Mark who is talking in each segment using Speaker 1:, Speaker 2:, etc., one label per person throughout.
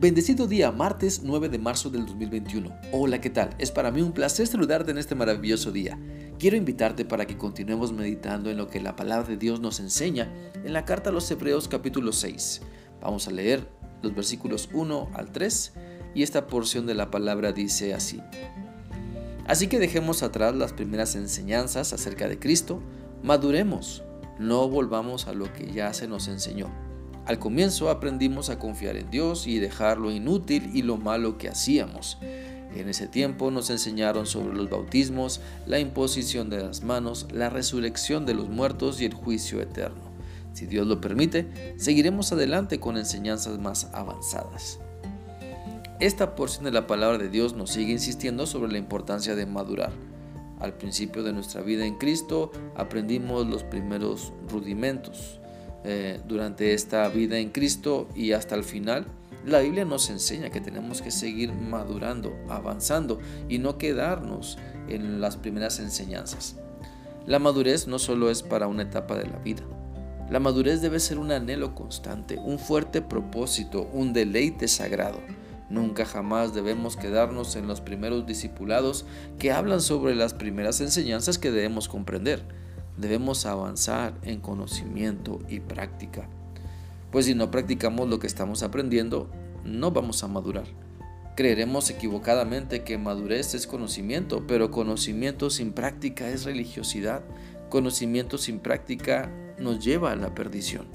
Speaker 1: Bendecido día, martes 9 de marzo del 2021. Hola, ¿qué tal? Es para mí un placer saludarte en este maravilloso día. Quiero invitarte para que continuemos meditando en lo que la palabra de Dios nos enseña en la carta a los Hebreos capítulo 6. Vamos a leer los versículos 1 al 3 y esta porción de la palabra dice así. Así que dejemos atrás las primeras enseñanzas acerca de Cristo, maduremos, no volvamos a lo que ya se nos enseñó al comienzo aprendimos a confiar en Dios y dejar lo inútil y lo malo que hacíamos. En ese tiempo nos enseñaron sobre los bautismos, la imposición de las manos, la resurrección de los muertos y el juicio eterno. Si Dios lo permite, seguiremos adelante con enseñanzas más avanzadas. Esta porción de la palabra de Dios nos sigue insistiendo sobre la importancia de madurar. Al principio de nuestra vida en Cristo aprendimos los primeros rudimentos, eh, durante esta vida en Cristo y hasta el final, la Biblia nos enseña que tenemos que seguir madurando, avanzando y no quedarnos en las primeras enseñanzas. La madurez no solo es para una etapa de la vida. La madurez debe ser un anhelo constante, un fuerte propósito, un deleite sagrado. Nunca jamás debemos quedarnos en los primeros discipulados que hablan sobre las primeras enseñanzas que debemos comprender debemos avanzar en conocimiento y práctica. Pues si no practicamos lo que estamos aprendiendo, no vamos a madurar. Creeremos equivocadamente que madurez es conocimiento, pero conocimiento sin práctica es religiosidad. Conocimiento sin práctica nos lleva a la perdición.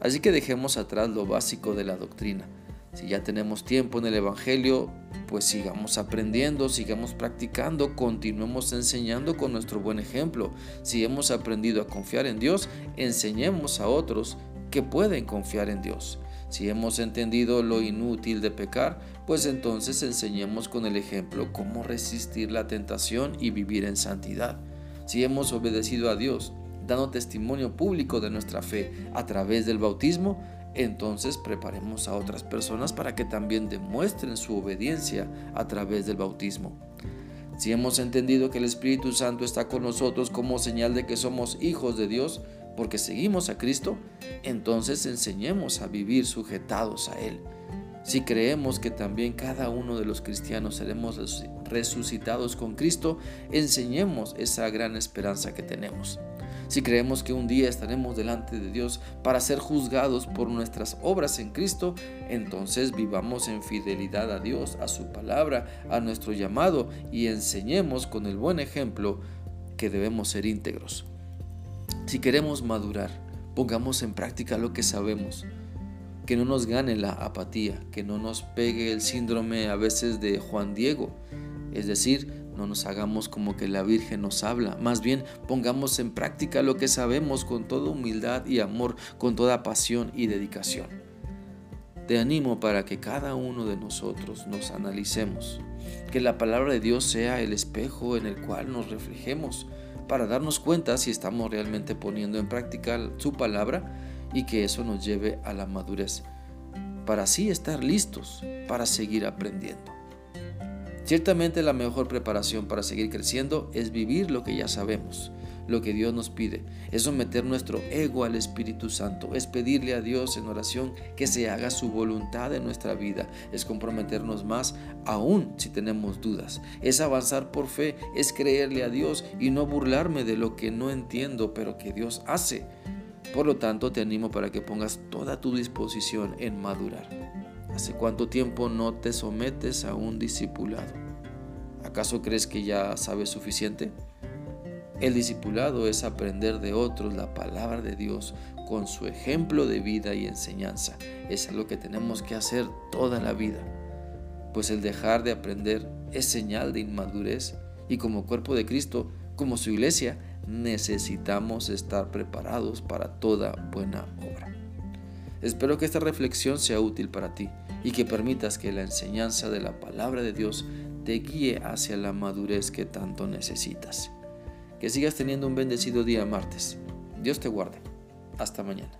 Speaker 1: Así que dejemos atrás lo básico de la doctrina. Si ya tenemos tiempo en el Evangelio, pues sigamos aprendiendo, sigamos practicando, continuemos enseñando con nuestro buen ejemplo. Si hemos aprendido a confiar en Dios, enseñemos a otros que pueden confiar en Dios. Si hemos entendido lo inútil de pecar, pues entonces enseñemos con el ejemplo cómo resistir la tentación y vivir en santidad. Si hemos obedecido a Dios, dando testimonio público de nuestra fe a través del bautismo, entonces preparemos a otras personas para que también demuestren su obediencia a través del bautismo. Si hemos entendido que el Espíritu Santo está con nosotros como señal de que somos hijos de Dios porque seguimos a Cristo, entonces enseñemos a vivir sujetados a Él. Si creemos que también cada uno de los cristianos seremos resucitados con Cristo, enseñemos esa gran esperanza que tenemos. Si creemos que un día estaremos delante de Dios para ser juzgados por nuestras obras en Cristo, entonces vivamos en fidelidad a Dios, a su palabra, a nuestro llamado y enseñemos con el buen ejemplo que debemos ser íntegros. Si queremos madurar, pongamos en práctica lo que sabemos. Que no nos gane la apatía, que no nos pegue el síndrome a veces de Juan Diego, es decir, no nos hagamos como que la Virgen nos habla, más bien pongamos en práctica lo que sabemos con toda humildad y amor, con toda pasión y dedicación. Te animo para que cada uno de nosotros nos analicemos, que la palabra de Dios sea el espejo en el cual nos reflejemos, para darnos cuenta si estamos realmente poniendo en práctica su palabra y que eso nos lleve a la madurez, para así estar listos para seguir aprendiendo. Ciertamente la mejor preparación para seguir creciendo es vivir lo que ya sabemos, lo que Dios nos pide, es someter nuestro ego al Espíritu Santo, es pedirle a Dios en oración que se haga su voluntad en nuestra vida, es comprometernos más aún si tenemos dudas, es avanzar por fe, es creerle a Dios y no burlarme de lo que no entiendo, pero que Dios hace. Por lo tanto, te animo para que pongas toda tu disposición en madurar. ¿Hace cuánto tiempo no te sometes a un discipulado? ¿Acaso crees que ya sabes suficiente? El discipulado es aprender de otros la palabra de Dios con su ejemplo de vida y enseñanza. Es lo que tenemos que hacer toda la vida. Pues el dejar de aprender es señal de inmadurez y como cuerpo de Cristo, como su iglesia, necesitamos estar preparados para toda buena obra. Espero que esta reflexión sea útil para ti y que permitas que la enseñanza de la palabra de Dios te guíe hacia la madurez que tanto necesitas. Que sigas teniendo un bendecido día martes. Dios te guarde. Hasta mañana.